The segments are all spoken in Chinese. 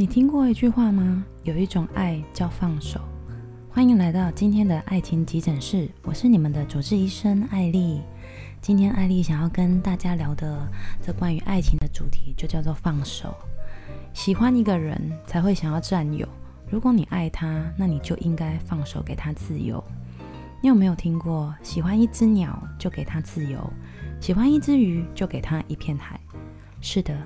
你听过一句话吗？有一种爱叫放手。欢迎来到今天的爱情急诊室，我是你们的主治医生艾丽。今天艾丽想要跟大家聊的这关于爱情的主题，就叫做放手。喜欢一个人才会想要占有，如果你爱他，那你就应该放手给他自由。你有没有听过，喜欢一只鸟就给他自由，喜欢一只鱼就给他一片海？是的。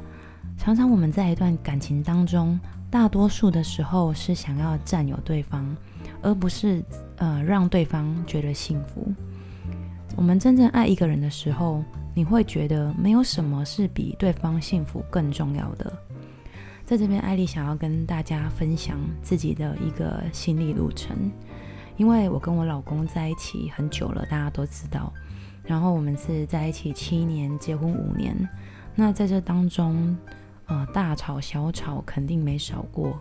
常常我们在一段感情当中，大多数的时候是想要占有对方，而不是呃让对方觉得幸福。我们真正爱一个人的时候，你会觉得没有什么是比对方幸福更重要的。在这边，艾莉想要跟大家分享自己的一个心理路程，因为我跟我老公在一起很久了，大家都知道。然后我们是在一起七年，结婚五年。那在这当中，呃，大吵小吵肯定没少过，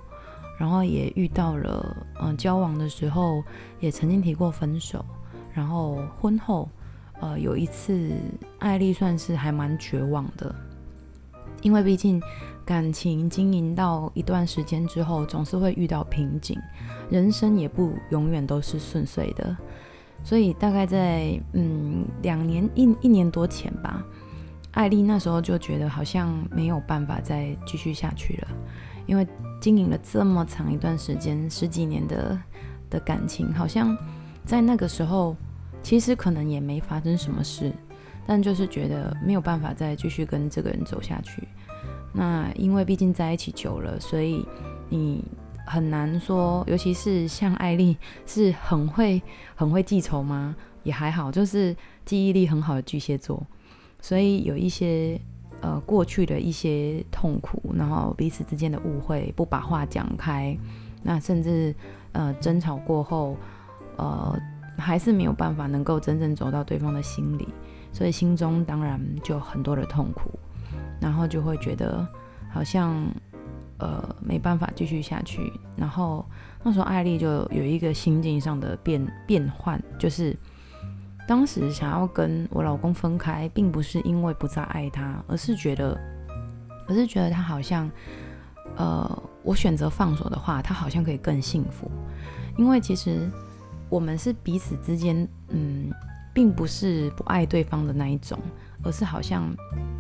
然后也遇到了，嗯、呃，交往的时候也曾经提过分手，然后婚后，呃，有一次艾丽算是还蛮绝望的，因为毕竟感情经营到一段时间之后，总是会遇到瓶颈，人生也不永远都是顺遂的，所以大概在嗯两年一一年多前吧。艾丽那时候就觉得好像没有办法再继续下去了，因为经营了这么长一段时间，十几年的的感情，好像在那个时候其实可能也没发生什么事，但就是觉得没有办法再继续跟这个人走下去。那因为毕竟在一起久了，所以你很难说，尤其是像艾丽是很会很会记仇吗？也还好，就是记忆力很好的巨蟹座。所以有一些呃过去的一些痛苦，然后彼此之间的误会，不把话讲开，那甚至呃争吵过后，呃还是没有办法能够真正走到对方的心里，所以心中当然就很多的痛苦，然后就会觉得好像呃没办法继续下去，然后那时候艾丽就有一个心境上的变变换，就是。当时想要跟我老公分开，并不是因为不再爱他，而是觉得，而是觉得他好像，呃，我选择放手的话，他好像可以更幸福。因为其实我们是彼此之间，嗯，并不是不爱对方的那一种，而是好像，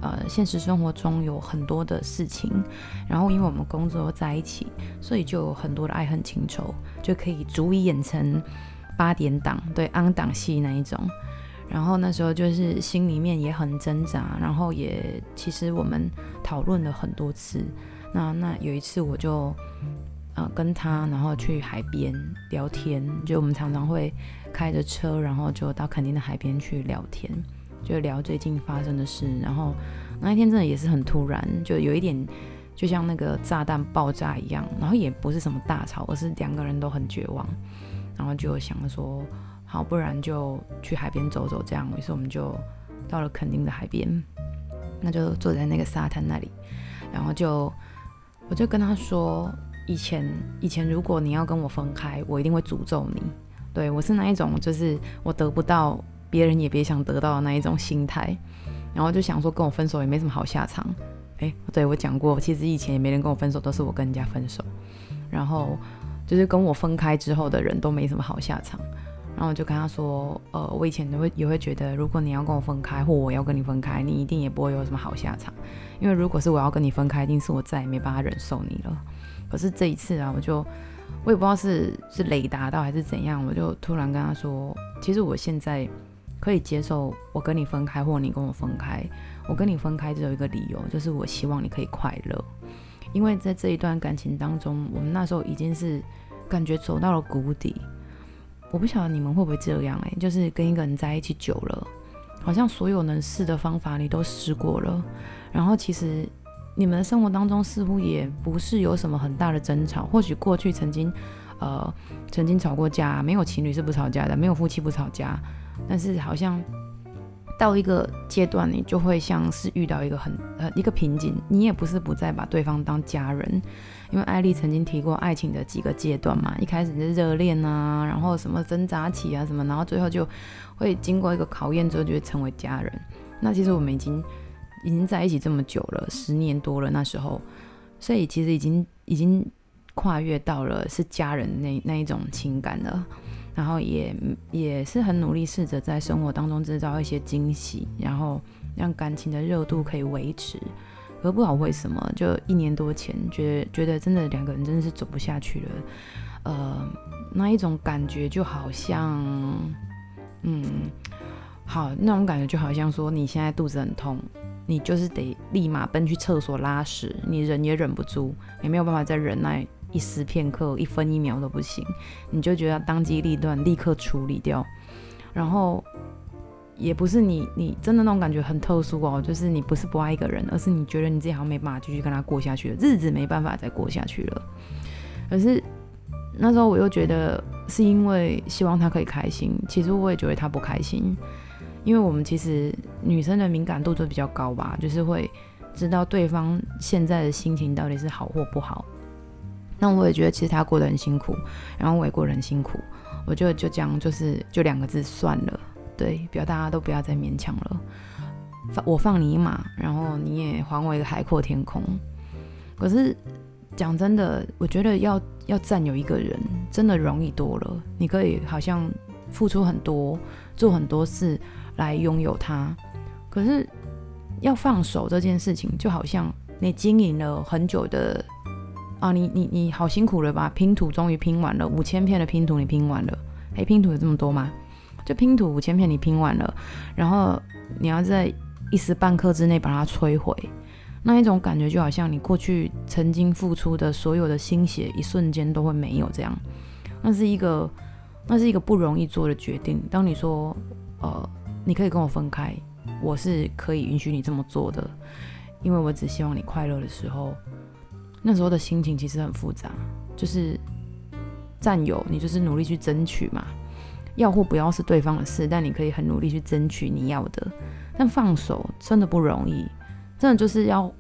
呃，现实生活中有很多的事情，然后因为我们工作在一起，所以就有很多的爱恨情仇，就可以足以演成。八点档，对，安档戏那一种，然后那时候就是心里面也很挣扎，然后也其实我们讨论了很多次。那那有一次我就呃跟他，然后去海边聊天，就我们常常会开着车，然后就到垦丁的海边去聊天，就聊最近发生的事。然后那一天真的也是很突然，就有一点就像那个炸弹爆炸一样，然后也不是什么大吵，而是两个人都很绝望。然后就想说，好，不然就去海边走走，这样。于是我们就到了垦丁的海边，那就坐在那个沙滩那里，然后就我就跟他说，以前以前如果你要跟我分开，我一定会诅咒你。对，我是那一种，就是我得不到，别人也别想得到的那一种心态。然后就想说，跟我分手也没什么好下场。诶，对，我讲过，其实以前也没人跟我分手，都是我跟人家分手。然后。就是跟我分开之后的人都没什么好下场，然后我就跟他说，呃，我以前都会也会觉得，如果你要跟我分开，或我要跟你分开，你一定也不会有什么好下场，因为如果是我要跟你分开，一定是我再也没办法忍受你了。可是这一次啊，我就我也不知道是是雷达到还是怎样，我就突然跟他说，其实我现在可以接受我跟你分开，或你跟我分开。我跟你分开只有一个理由，就是我希望你可以快乐。因为在这一段感情当中，我们那时候已经是感觉走到了谷底。我不晓得你们会不会这样哎、就是跟一个人在一起久了，好像所有能试的方法你都试过了，然后其实你们的生活当中似乎也不是有什么很大的争吵。或许过去曾经，呃，曾经吵过架，没有情侣是不吵架的，没有夫妻不吵架，但是好像。到一个阶段，你就会像是遇到一个很呃一个瓶颈，你也不是不再把对方当家人，因为艾丽曾经提过爱情的几个阶段嘛，一开始是热恋啊，然后什么挣扎期啊什么，然后最后就会经过一个考验之后就会成为家人。那其实我们已经已经在一起这么久了，十年多了，那时候所以其实已经已经跨越到了是家人那那一种情感了，然后也也是很努力试着在生活当中制造一些惊喜，然后让感情的热度可以维持。可不好为什么，就一年多前觉得觉得真的两个人真的是走不下去了，呃，那一种感觉就好像，嗯，好，那种感觉就好像说你现在肚子很痛。你就是得立马奔去厕所拉屎，你忍也忍不住，也没有办法再忍耐一丝片刻，一分一秒都不行，你就觉得当机立断，立刻处理掉。然后也不是你，你真的那种感觉很特殊哦，就是你不是不爱一个人，而是你觉得你自己好像没办法继续跟他过下去了，日子没办法再过下去了。可是那时候我又觉得是因为希望他可以开心，其实我也觉得他不开心。因为我们其实女生的敏感度就比较高吧，就是会知道对方现在的心情到底是好或不好。那我也觉得其实他过得很辛苦，然后我也过得很辛苦。我觉得就这样，就是就两个字算了，对，不要大家都不要再勉强了。放我放你一马，然后你也还我一个海阔天空。可是讲真的，我觉得要要占有一个人真的容易多了。你可以好像付出很多，做很多事。来拥有他，可是要放手这件事情，就好像你经营了很久的啊，你你你好辛苦了吧？拼图终于拼完了，五千片的拼图你拼完了，诶，拼图有这么多吗？就拼图五千片你拼完了，然后你要在一时半刻之内把它摧毁，那一种感觉就好像你过去曾经付出的所有的心血，一瞬间都会没有这样，那是一个那是一个不容易做的决定。当你说呃。你可以跟我分开，我是可以允许你这么做的，因为我只希望你快乐的时候，那时候的心情其实很复杂，就是占有你就是努力去争取嘛，要或不要是对方的事，但你可以很努力去争取你要的，但放手真的不容易，真的就是要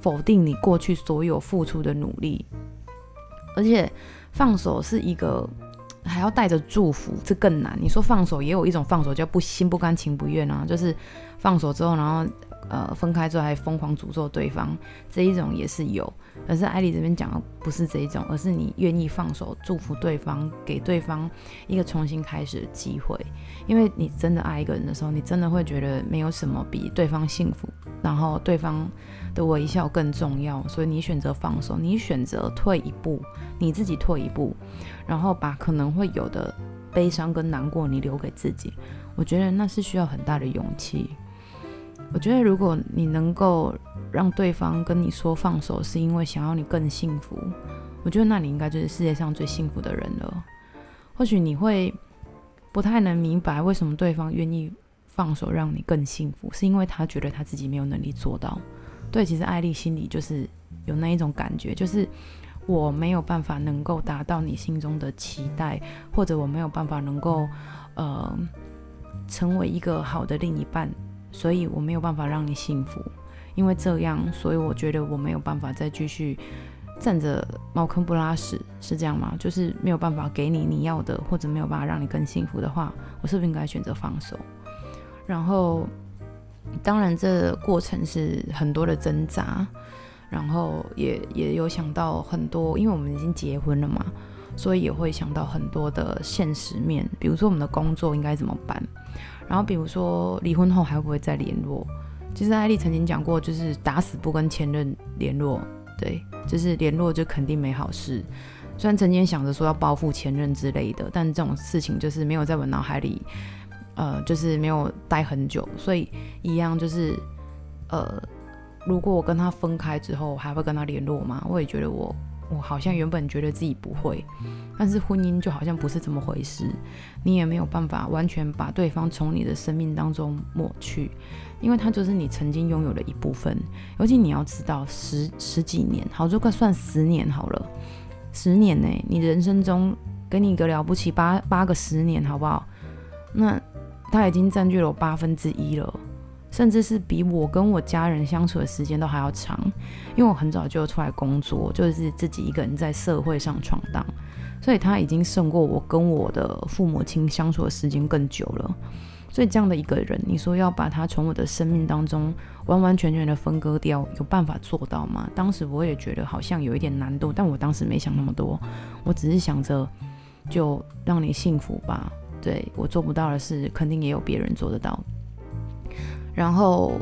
否定你过去所有付出的努力，而且放手是一个。还要带着祝福，这更难。你说放手，也有一种放手叫不心不甘情不愿啊，就是放手之后，然后呃分开之后还疯狂诅咒对方，这一种也是有。可是艾莉这边讲的不是这一种，而是你愿意放手，祝福对方，给对方一个重新开始的机会。因为你真的爱一个人的时候，你真的会觉得没有什么比对方幸福，然后对方的微笑更重要。所以你选择放手，你选择退一步，你自己退一步。然后把可能会有的悲伤跟难过，你留给自己。我觉得那是需要很大的勇气。我觉得如果你能够让对方跟你说放手，是因为想要你更幸福，我觉得那你应该就是世界上最幸福的人了。或许你会不太能明白为什么对方愿意放手让你更幸福，是因为他觉得他自己没有能力做到。对，其实艾丽心里就是有那一种感觉，就是。我没有办法能够达到你心中的期待，或者我没有办法能够，呃，成为一个好的另一半，所以我没有办法让你幸福。因为这样，所以我觉得我没有办法再继续站着茅坑不拉屎，是这样吗？就是没有办法给你你要的，或者没有办法让你更幸福的话，我是不是应该选择放手？然后，当然，这过程是很多的挣扎。然后也也有想到很多，因为我们已经结婚了嘛，所以也会想到很多的现实面，比如说我们的工作应该怎么办，然后比如说离婚后还会不会再联络？其实艾莉曾经讲过，就是打死不跟前任联络，对，就是联络就肯定没好事。虽然曾经想着说要报复前任之类的，但这种事情就是没有在我脑海里，呃，就是没有待很久，所以一样就是，呃。如果我跟他分开之后，还会跟他联络吗？我也觉得我，我好像原本觉得自己不会，但是婚姻就好像不是这么回事。你也没有办法完全把对方从你的生命当中抹去，因为他就是你曾经拥有的一部分。尤其你要知道，十十几年，好，就快算十年好了，十年呢，你人生中给你一个了不起八八个十年，好不好？那他已经占据了我八分之一了。甚至是比我跟我家人相处的时间都还要长，因为我很早就出来工作，就是自己一个人在社会上闯荡，所以他已经胜过我跟我的父母亲相处的时间更久了。所以这样的一个人，你说要把他从我的生命当中完完全全的分割掉，有办法做到吗？当时我也觉得好像有一点难度，但我当时没想那么多，我只是想着就让你幸福吧。对，我做不到的事，肯定也有别人做得到。然后，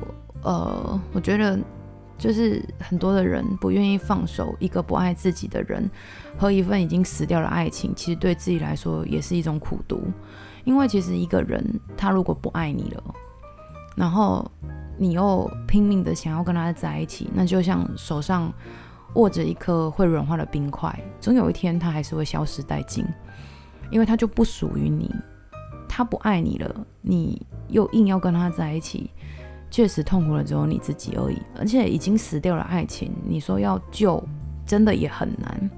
呃，我觉得就是很多的人不愿意放手一个不爱自己的人和一份已经死掉的爱情，其实对自己来说也是一种苦读。因为其实一个人他如果不爱你了，然后你又拼命的想要跟他在一起，那就像手上握着一颗会融化的冰块，总有一天他还是会消失殆尽，因为他就不属于你。他不爱你了，你又硬要跟他在一起，确实痛苦了只有你自己而已。而且已经死掉了爱情，你说要救，真的也很难。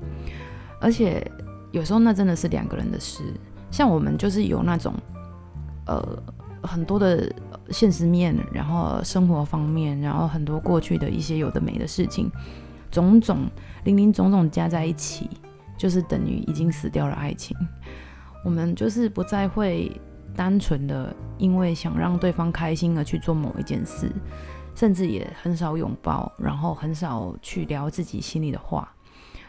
而且有时候那真的是两个人的事。像我们就是有那种，呃，很多的现实面，然后生活方面，然后很多过去的一些有的没的事情，种种零零总总加在一起，就是等于已经死掉了爱情。我们就是不再会。单纯的因为想让对方开心而去做某一件事，甚至也很少拥抱，然后很少去聊自己心里的话，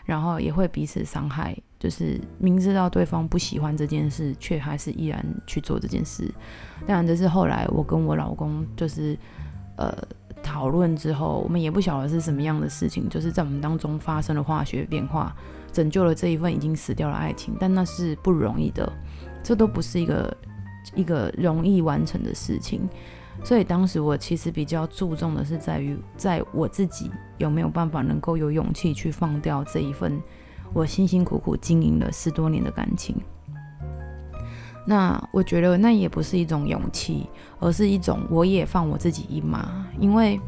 然后也会彼此伤害。就是明知道对方不喜欢这件事，却还是依然去做这件事。当然，这是后来我跟我老公就是呃讨论之后，我们也不晓得是什么样的事情，就是在我们当中发生了化学变化，拯救了这一份已经死掉的爱情。但那是不容易的，这都不是一个。一个容易完成的事情，所以当时我其实比较注重的是在于，在我自己有没有办法能够有勇气去放掉这一份我辛辛苦苦经营了十多年的感情。那我觉得那也不是一种勇气，而是一种我也放我自己一马。因为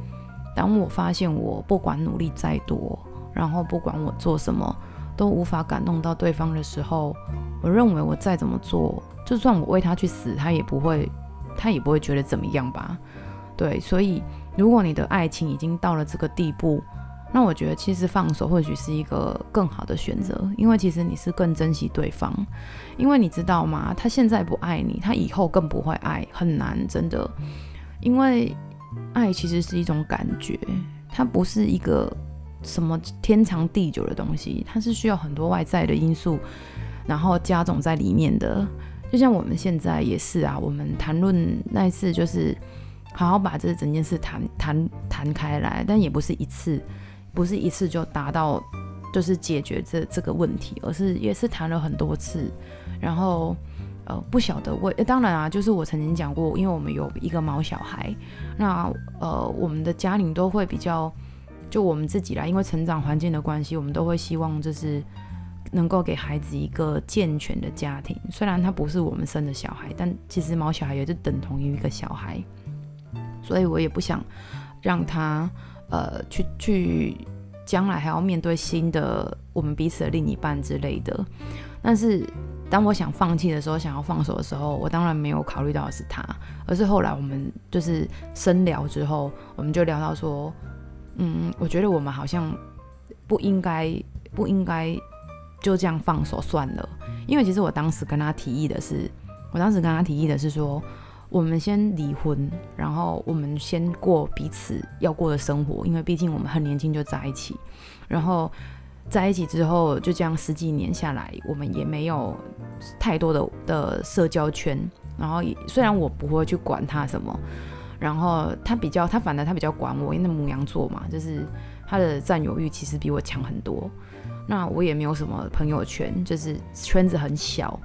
当我发现我不管努力再多，然后不管我做什么都无法感动到对方的时候，我认为我再怎么做。就算我为他去死，他也不会，他也不会觉得怎么样吧？对，所以如果你的爱情已经到了这个地步，那我觉得其实放手或许是一个更好的选择，因为其实你是更珍惜对方，因为你知道吗？他现在不爱你，他以后更不会爱，很难，真的。因为爱其实是一种感觉，它不是一个什么天长地久的东西，它是需要很多外在的因素，然后加总在里面的。就像我们现在也是啊，我们谈论那一次就是好好把这整件事谈谈谈开来，但也不是一次，不是一次就达到就是解决这这个问题，而是也是谈了很多次，然后呃不晓得为，当然啊，就是我曾经讲过，因为我们有一个毛小孩，那呃我们的家庭都会比较就我们自己啦，因为成长环境的关系，我们都会希望就是。能够给孩子一个健全的家庭，虽然他不是我们生的小孩，但其实毛小孩也就等同于一个小孩，所以我也不想让他呃去去将来还要面对新的我们彼此的另一半之类的。但是当我想放弃的时候，想要放手的时候，我当然没有考虑到是他，而是后来我们就是深聊之后，我们就聊到说，嗯，我觉得我们好像不应该不应该。就这样放手算了，因为其实我当时跟他提议的是，我当时跟他提议的是说，我们先离婚，然后我们先过彼此要过的生活，因为毕竟我们很年轻就在一起，然后在一起之后就这样十几年下来，我们也没有太多的的社交圈，然后虽然我不会去管他什么，然后他比较他反而他比较管我，因为母羊座嘛，就是他的占有欲其实比我强很多。那我也没有什么朋友圈，就是圈子很小。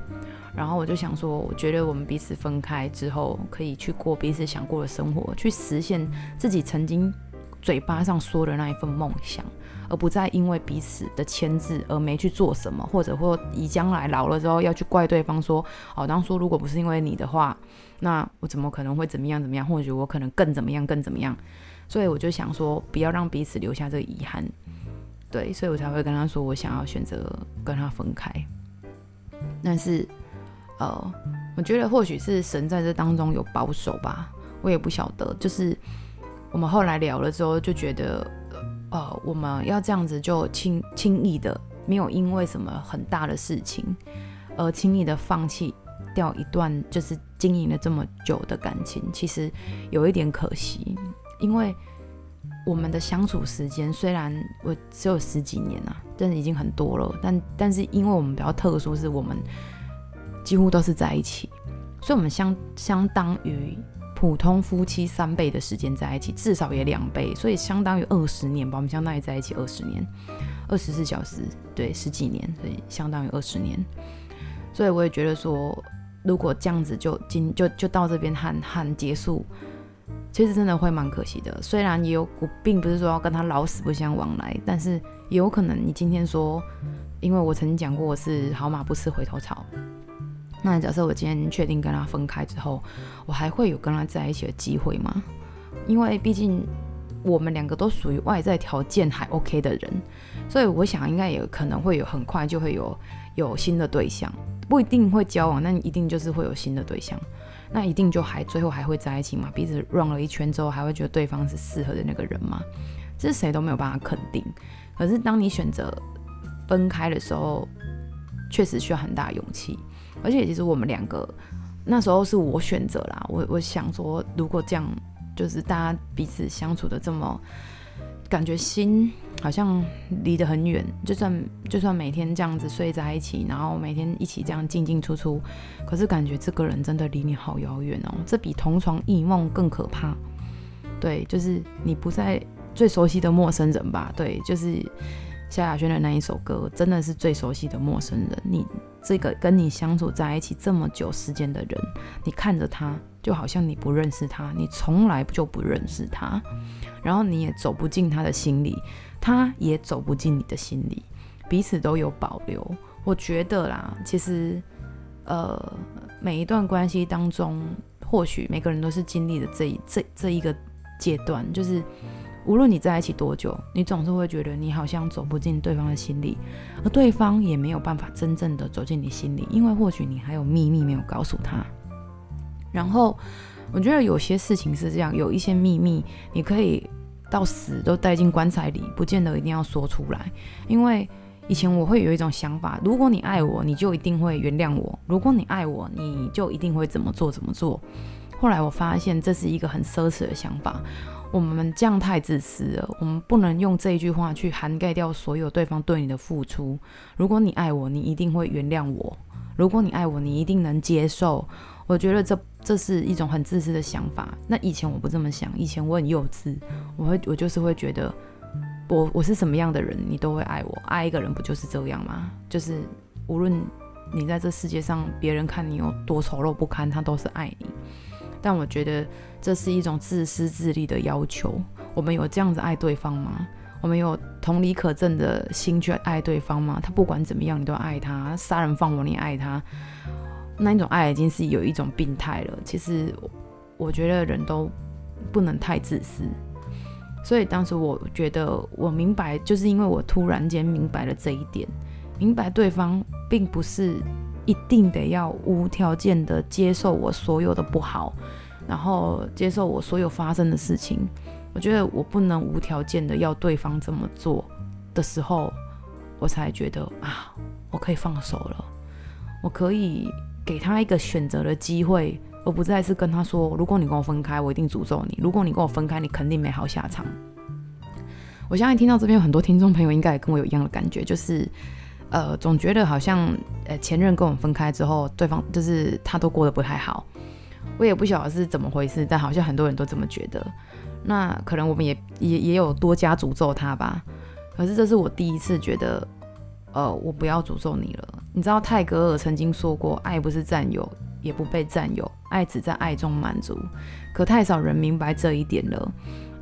然后我就想说，我觉得我们彼此分开之后，可以去过彼此想过的生活，去实现自己曾经嘴巴上说的那一份梦想，而不再因为彼此的牵制而没去做什么，或者或以将来老了之后要去怪对方说，哦，当初如果不是因为你的话，那我怎么可能会怎么样怎么样？或许我可能更怎么样更怎么样？所以我就想说，不要让彼此留下这个遗憾。对，所以我才会跟他说，我想要选择跟他分开。但是，呃，我觉得或许是神在这当中有保守吧，我也不晓得。就是我们后来聊了之后，就觉得，呃，我们要这样子就轻轻易的，没有因为什么很大的事情而轻易的放弃掉一段就是经营了这么久的感情，其实有一点可惜，因为我们的相处时间虽然我只有十几年啊，真的已经很多了，但但是因为我们比较特殊，是我们几乎都是在一起，所以我们相相当于普通夫妻三倍的时间在一起，至少也两倍，所以相当于二十年吧，我们相当于在一起二十年，二十四小时，对，十几年，所以相当于二十年，所以我也觉得说。如果这样子就今就就到这边喊喊结束，其实真的会蛮可惜的。虽然也有，我并不是说要跟他老死不相往来，但是也有可能你今天说，因为我曾经讲过我是好马不吃回头草。那假设我今天确定跟他分开之后，我还会有跟他在一起的机会吗？因为毕竟我们两个都属于外在条件还 OK 的人，所以我想应该也可能会有很快就会有有新的对象。不一定会交往，那你一定就是会有新的对象，那一定就还最后还会在一起吗？彼此 run 了一圈之后，还会觉得对方是适合的那个人吗？这是谁都没有办法肯定。可是当你选择分开的时候，确实需要很大勇气。而且其实我们两个那时候是我选择啦，我我想说，如果这样就是大家彼此相处的这么。感觉心好像离得很远，就算就算每天这样子睡在一起，然后每天一起这样进进出出，可是感觉这个人真的离你好遥远哦，这比同床异梦更可怕。对，就是你不在最熟悉的陌生人吧？对，就是萧亚轩的那一首歌，真的是最熟悉的陌生人。你这个跟你相处在一起这么久时间的人，你看着他，就好像你不认识他，你从来就不认识他。然后你也走不进他的心里，他也走不进你的心里，彼此都有保留。我觉得啦，其实，呃，每一段关系当中，或许每个人都是经历了这一这这一个阶段，就是无论你在一起多久，你总是会觉得你好像走不进对方的心里，而对方也没有办法真正的走进你心里，因为或许你还有秘密没有告诉他。然后，我觉得有些事情是这样，有一些秘密你可以。到死都带进棺材里，不见得一定要说出来。因为以前我会有一种想法：如果你爱我，你就一定会原谅我；如果你爱我，你就一定会怎么做怎么做。后来我发现这是一个很奢侈的想法，我们这样太自私了。我们不能用这一句话去涵盖掉所有对方对你的付出。如果你爱我，你一定会原谅我；如果你爱我，你一定能接受。我觉得这这是一种很自私的想法。那以前我不这么想，以前我很幼稚，我会我就是会觉得，我我是什么样的人，你都会爱我。爱一个人不就是这样吗？就是无论你在这世界上，别人看你有多丑陋不堪，他都是爱你。但我觉得这是一种自私自利的要求。我们有这样子爱对方吗？我们有同理可证的心去爱对方吗？他不管怎么样，你都爱他，杀人放火你爱他。那一种爱已经是有一种病态了。其实，我觉得人都不能太自私。所以当时我觉得我明白，就是因为我突然间明白了这一点，明白对方并不是一定得要无条件的接受我所有的不好，然后接受我所有发生的事情。我觉得我不能无条件的要对方这么做的时候，我才觉得啊，我可以放手了，我可以。给他一个选择的机会，而不再是跟他说：“如果你跟我分开，我一定诅咒你；如果你跟我分开，你肯定没好下场。”我相信听到这边有很多听众朋友应该也跟我有一样的感觉，就是呃，总觉得好像呃前任跟我们分开之后，对方就是他都过得不太好。我也不晓得是怎么回事，但好像很多人都这么觉得。那可能我们也也也有多加诅咒他吧。可是这是我第一次觉得。呃，我不要诅咒你了。你知道泰戈尔曾经说过，爱不是占有，也不被占有，爱只在爱中满足。可太少人明白这一点了。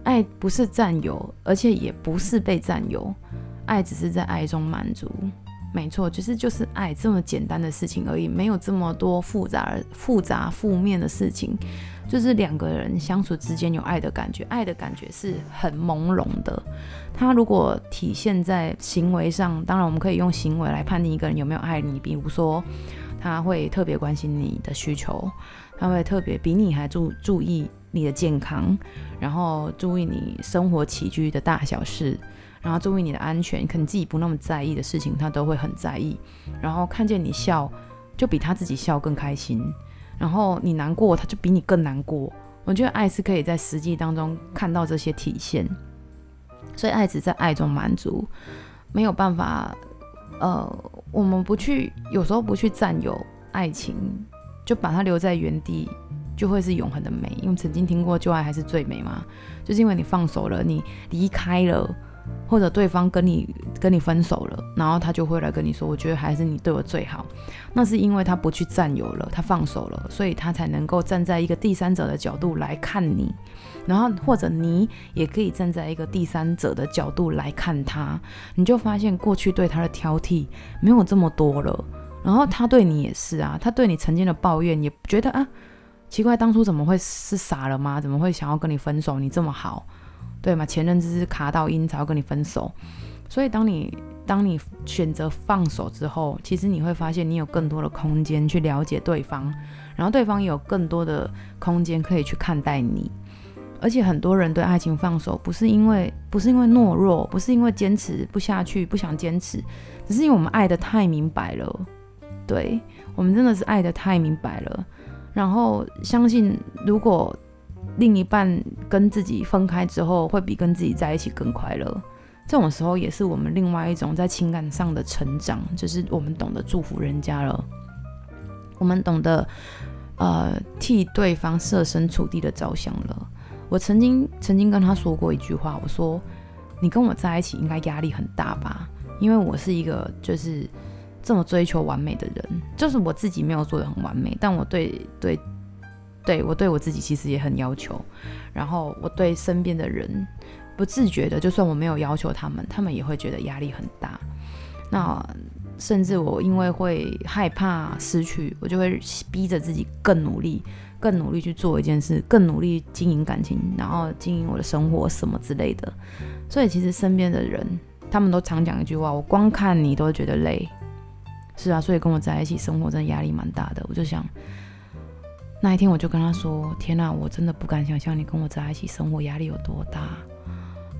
爱不是占有，而且也不是被占有，爱只是在爱中满足。没错，其实就是爱这么简单的事情而已，没有这么多复杂、复杂、负面的事情。就是两个人相处之间有爱的感觉，爱的感觉是很朦胧的。他如果体现在行为上，当然我们可以用行为来判定一个人有没有爱你。比如说，他会特别关心你的需求，他会特别比你还注注意你的健康，然后注意你生活起居的大小事，然后注意你的安全，可能自己不那么在意的事情，他都会很在意。然后看见你笑，就比他自己笑更开心。然后你难过，他就比你更难过。我觉得爱是可以在实际当中看到这些体现，所以爱只在爱中满足，没有办法。呃，我们不去，有时候不去占有爱情，就把它留在原地，就会是永恒的美。因为曾经听过，旧爱还是最美嘛，就是因为你放手了，你离开了。或者对方跟你跟你分手了，然后他就会来跟你说，我觉得还是你对我最好。那是因为他不去占有了，他放手了，所以他才能够站在一个第三者的角度来看你。然后或者你也可以站在一个第三者的角度来看他，你就发现过去对他的挑剔没有这么多了。然后他对你也是啊，他对你曾经的抱怨也觉得啊，奇怪，当初怎么会是傻了吗？怎么会想要跟你分手？你这么好。对嘛？前任只是卡到阴才要跟你分手，所以当你当你选择放手之后，其实你会发现你有更多的空间去了解对方，然后对方也有更多的空间可以去看待你。而且很多人对爱情放手，不是因为不是因为懦弱，不是因为坚持不下去，不想坚持，只是因为我们爱得太明白了。对，我们真的是爱得太明白了，然后相信如果。另一半跟自己分开之后，会比跟自己在一起更快乐。这种时候也是我们另外一种在情感上的成长，就是我们懂得祝福人家了，我们懂得呃替对方设身处地的着想了。我曾经曾经跟他说过一句话，我说：“你跟我在一起应该压力很大吧？因为我是一个就是这么追求完美的人，就是我自己没有做得很完美，但我对对。”对，我对我自己其实也很要求，然后我对身边的人不自觉的，就算我没有要求他们，他们也会觉得压力很大。那甚至我因为会害怕失去，我就会逼着自己更努力，更努力去做一件事，更努力经营感情，然后经营我的生活什么之类的。所以其实身边的人，他们都常讲一句话：我光看你都觉得累。是啊，所以跟我在一起生活真的压力蛮大的。我就想。那一天我就跟他说：“天哪，我真的不敢想象你跟我在一起生活压力有多大。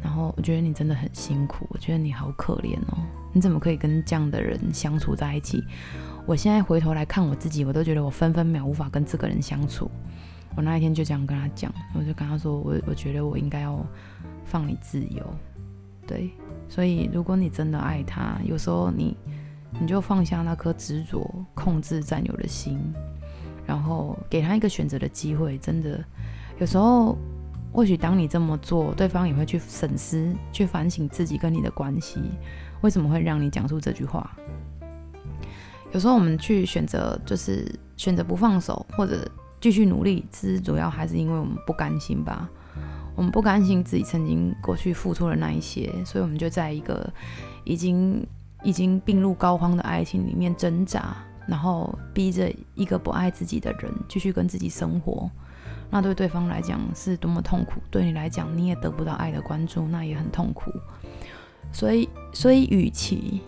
然后我觉得你真的很辛苦，我觉得你好可怜哦。你怎么可以跟这样的人相处在一起？我现在回头来看我自己，我都觉得我分分秒无法跟这个人相处。我那一天就这样跟他讲，我就跟他说：我我觉得我应该要放你自由。对，所以如果你真的爱他，有时候你你就放下那颗执着、控制、占有的心。”然后给他一个选择的机会，真的，有时候或许当你这么做，对方也会去审思、去反省自己跟你的关系，为什么会让你讲出这句话？有时候我们去选择，就是选择不放手，或者继续努力，其实主要还是因为我们不甘心吧。我们不甘心自己曾经过去付出的那一些，所以我们就在一个已经已经病入膏肓的爱情里面挣扎。然后逼着一个不爱自己的人继续跟自己生活，那对对方来讲是多么痛苦，对你来讲你也得不到爱的关注，那也很痛苦。所以，所以与其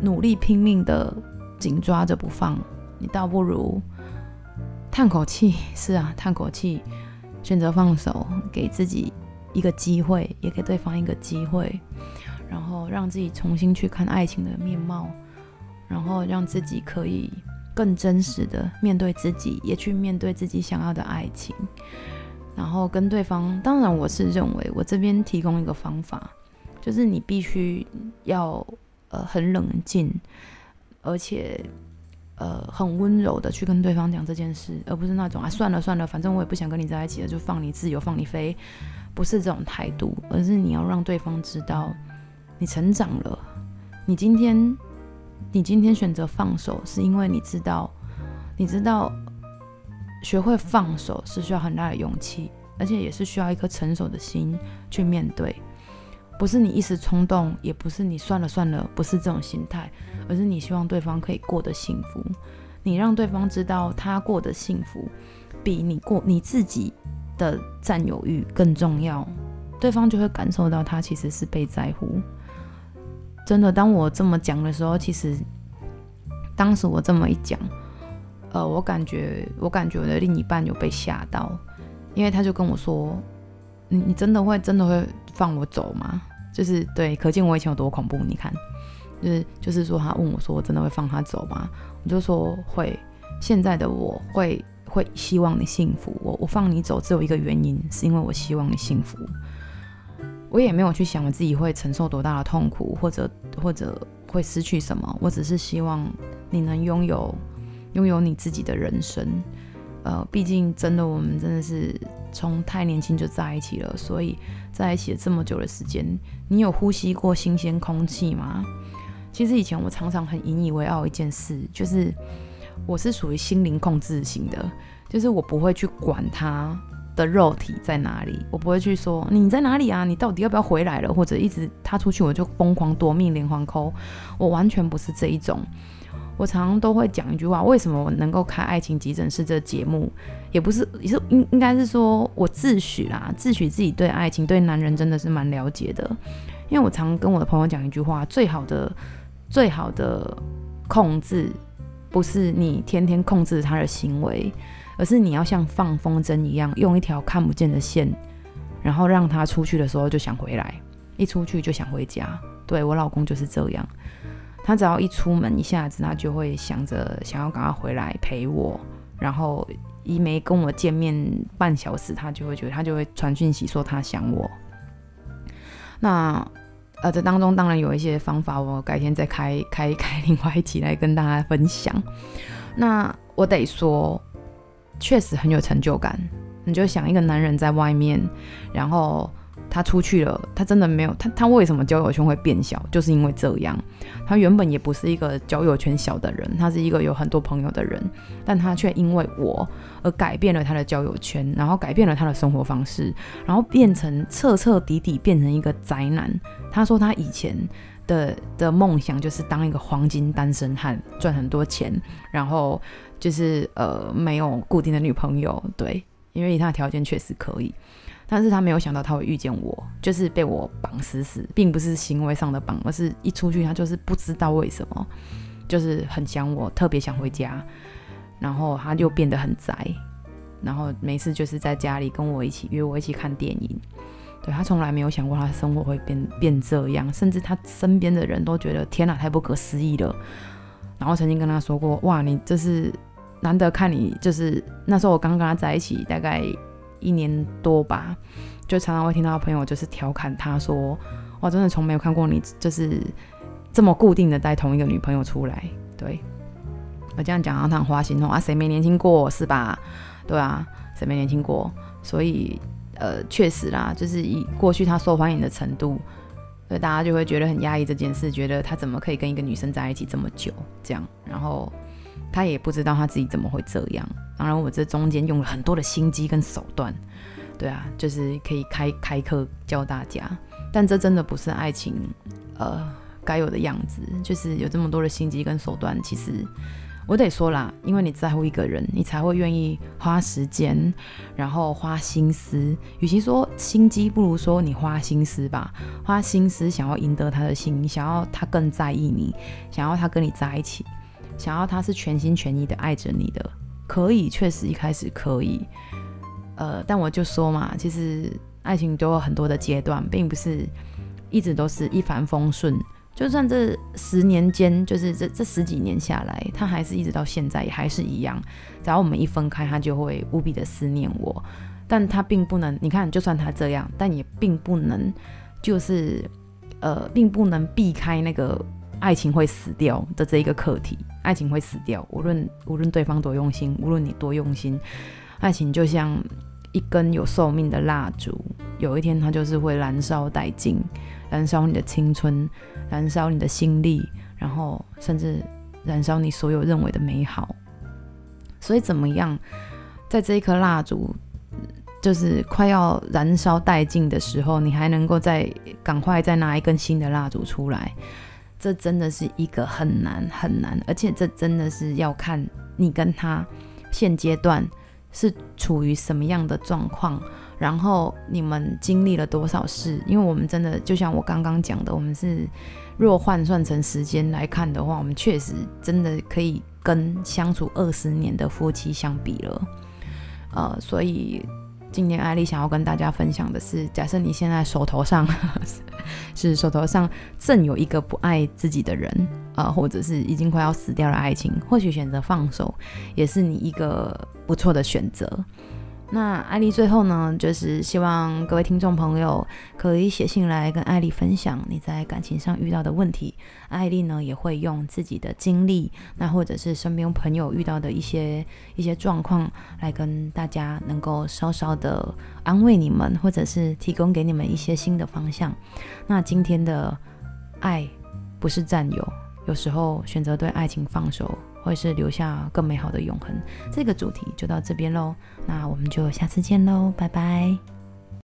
努力拼命的紧抓着不放，你倒不如叹口气。是啊，叹口气，选择放手，给自己一个机会，也给对方一个机会，然后让自己重新去看爱情的面貌。然后让自己可以更真实的面对自己，也去面对自己想要的爱情。然后跟对方，当然我是认为，我这边提供一个方法，就是你必须要呃很冷静，而且呃很温柔的去跟对方讲这件事，而不是那种啊算了算了，反正我也不想跟你在一起了，就放你自由，放你飞，不是这种态度，而是你要让对方知道你成长了，你今天。你今天选择放手，是因为你知道，你知道，学会放手是需要很大的勇气，而且也是需要一颗成熟的心去面对。不是你一时冲动，也不是你算了算了，不是这种心态，而是你希望对方可以过得幸福。你让对方知道他过得幸福，比你过你自己的占有欲更重要，对方就会感受到他其实是被在乎。真的，当我这么讲的时候，其实当时我这么一讲，呃，我感觉我感觉我的另一半有被吓到，因为他就跟我说：“你你真的会真的会放我走吗？”就是对，可见我以前有多恐怖。你看，就是就是说，他问我说：“我真的会放他走吗？”我就说会。现在的我会会希望你幸福。我我放你走只有一个原因，是因为我希望你幸福。我也没有去想我自己会承受多大的痛苦，或者或者会失去什么。我只是希望你能拥有拥有你自己的人生。呃，毕竟真的，我们真的是从太年轻就在一起了，所以在一起了这么久的时间，你有呼吸过新鲜空气吗？其实以前我常常很引以为傲一件事，就是我是属于心灵控制型的，就是我不会去管他的肉体在哪里，我不会去说你在哪里啊，你到底要不要回来了，或者一直他出去我就疯狂夺命连环扣。我完全不是这一种。我常常都会讲一句话，为什么我能够开爱情急诊室这节目，也不是也是应应该是说我自诩啦，自诩自己对爱情对男人真的是蛮了解的，因为我常跟我的朋友讲一句话，最好的最好的控制不是你天天控制他的行为，而是你要像放风筝一样，用一条看不见的线，然后让他出去的时候就想回来，一出去就想回家。对，我老公就是这样。他只要一出门，一下子他就会想着想要赶快回来陪我，然后一没跟我见面半小时，他就会觉得他就会传讯息说他想我。那呃，这当中当然有一些方法，我改天再开开开另外一集来跟大家分享。那我得说，确实很有成就感。你就想一个男人在外面，然后。他出去了，他真的没有他，他为什么交友圈会变小？就是因为这样。他原本也不是一个交友圈小的人，他是一个有很多朋友的人，但他却因为我而改变了他的交友圈，然后改变了他的生活方式，然后变成彻彻底底变成一个宅男。他说他以前的的梦想就是当一个黄金单身汉，赚很多钱，然后就是呃没有固定的女朋友，对，因为以他的条件确实可以。但是他没有想到他会遇见我，就是被我绑死死，并不是行为上的绑，而是一出去他就是不知道为什么，就是很想我，特别想回家，然后他就变得很宅，然后每次就是在家里跟我一起约我一起看电影，对，他从来没有想过他的生活会变变这样，甚至他身边的人都觉得天哪，太不可思议了。然后曾经跟他说过，哇，你这是难得看你，就是那时候我刚跟他在一起，大概。一年多吧，就常常会听到朋友就是调侃他说：“哇，真的从没有看过你就是这么固定的带同一个女朋友出来。”对，我这样讲他很花心哦啊，谁没年轻过是吧？对啊，谁没年轻过？所以呃，确实啦，就是以过去他受欢迎的程度，所以大家就会觉得很压抑这件事，觉得他怎么可以跟一个女生在一起这么久？这样，然后。他也不知道他自己怎么会这样。当然，我这中间用了很多的心机跟手段，对啊，就是可以开开课教大家。但这真的不是爱情，呃，该有的样子。就是有这么多的心机跟手段，其实我得说啦，因为你在乎一个人，你才会愿意花时间，然后花心思。与其说心机，不如说你花心思吧。花心思想要赢得他的心，想要他更在意你，想要他跟你在一起。想要他是全心全意的爱着你的，可以，确实一开始可以，呃，但我就说嘛，其实爱情都有很多的阶段，并不是一直都是一帆风顺。就算这十年间，就是这这十几年下来，他还是一直到现在也还是一样。只要我们一分开，他就会无比的思念我，但他并不能，你看，就算他这样，但也并不能，就是呃，并不能避开那个。爱情会死掉的这一个课题，爱情会死掉，无论无论对方多用心，无论你多用心，爱情就像一根有寿命的蜡烛，有一天它就是会燃烧殆尽，燃烧你的青春，燃烧你的心力，然后甚至燃烧你所有认为的美好。所以怎么样，在这一颗蜡烛就是快要燃烧殆尽的时候，你还能够再赶快再拿一根新的蜡烛出来？这真的是一个很难很难，而且这真的是要看你跟他现阶段是处于什么样的状况，然后你们经历了多少事。因为我们真的就像我刚刚讲的，我们是若换算成时间来看的话，我们确实真的可以跟相处二十年的夫妻相比了。呃，所以今天艾莉想要跟大家分享的是，假设你现在手头上。是手头上正有一个不爱自己的人啊、呃，或者是已经快要死掉的爱情，或许选择放手也是你一个不错的选择。那艾莉最后呢，就是希望各位听众朋友可以写信来跟艾莉分享你在感情上遇到的问题。艾莉呢也会用自己的经历，那或者是身边朋友遇到的一些一些状况，来跟大家能够稍稍的安慰你们，或者是提供给你们一些新的方向。那今天的爱不是占有，有时候选择对爱情放手。会是留下更美好的永恒。这个主题就到这边喽，那我们就下次见喽，拜拜。